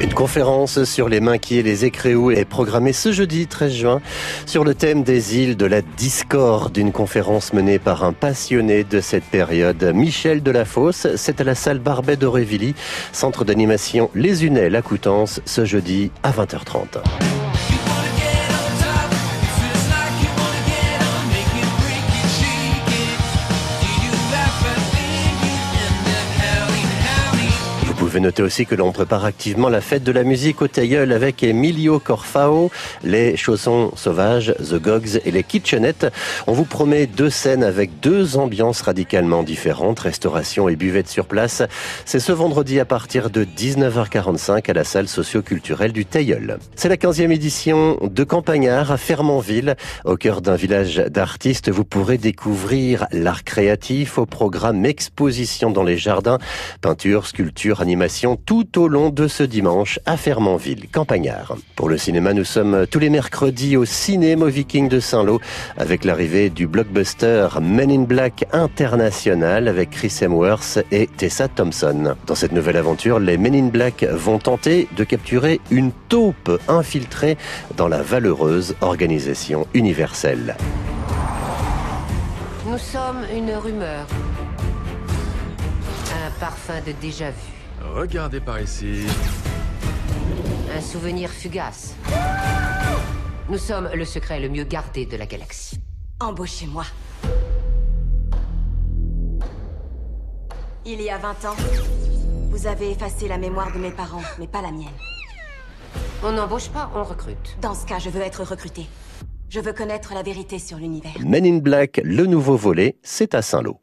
Une conférence sur les Minquiers et les Écréous est programmée ce jeudi 13 juin sur le thème des îles de la discorde. Une conférence menée par un passionné de cette période, Michel Delafosse. C'est à la salle Barbet d'Aurevilly, centre d'animation Les Unelles à Coutances, ce jeudi à 20h30. Pouvez noter aussi que l'on prépare activement la fête de la musique au Tailleul avec Emilio Corfao, les chaussons sauvages, The Gogs et les Kitchenettes. On vous promet deux scènes avec deux ambiances radicalement différentes, restauration et buvette sur place. C'est ce vendredi à partir de 19h45 à la salle socio-culturelle du Tailleul. C'est la 15e édition de Campagnard à Fermanville. Au cœur d'un village d'artistes, vous pourrez découvrir l'art créatif au programme Exposition dans les jardins, peinture, sculpture, animation tout au long de ce dimanche à Fermanville, campagnard. Pour le cinéma, nous sommes tous les mercredis au Cinéma Viking de Saint-Lô avec l'arrivée du blockbuster Men in Black International avec Chris Hemsworth et Tessa Thompson. Dans cette nouvelle aventure, les Men in Black vont tenter de capturer une taupe infiltrée dans la valeureuse organisation universelle. Nous sommes une rumeur. Un parfum de déjà-vu. Regardez par ici. Un souvenir fugace. Nous sommes le secret le mieux gardé de la galaxie. Embauchez-moi. Il y a 20 ans, vous avez effacé la mémoire de mes parents, mais pas la mienne. On n'embauche pas, on recrute. Dans ce cas, je veux être recruté. Je veux connaître la vérité sur l'univers. Men in Black, le nouveau volet, c'est à Saint-Lô.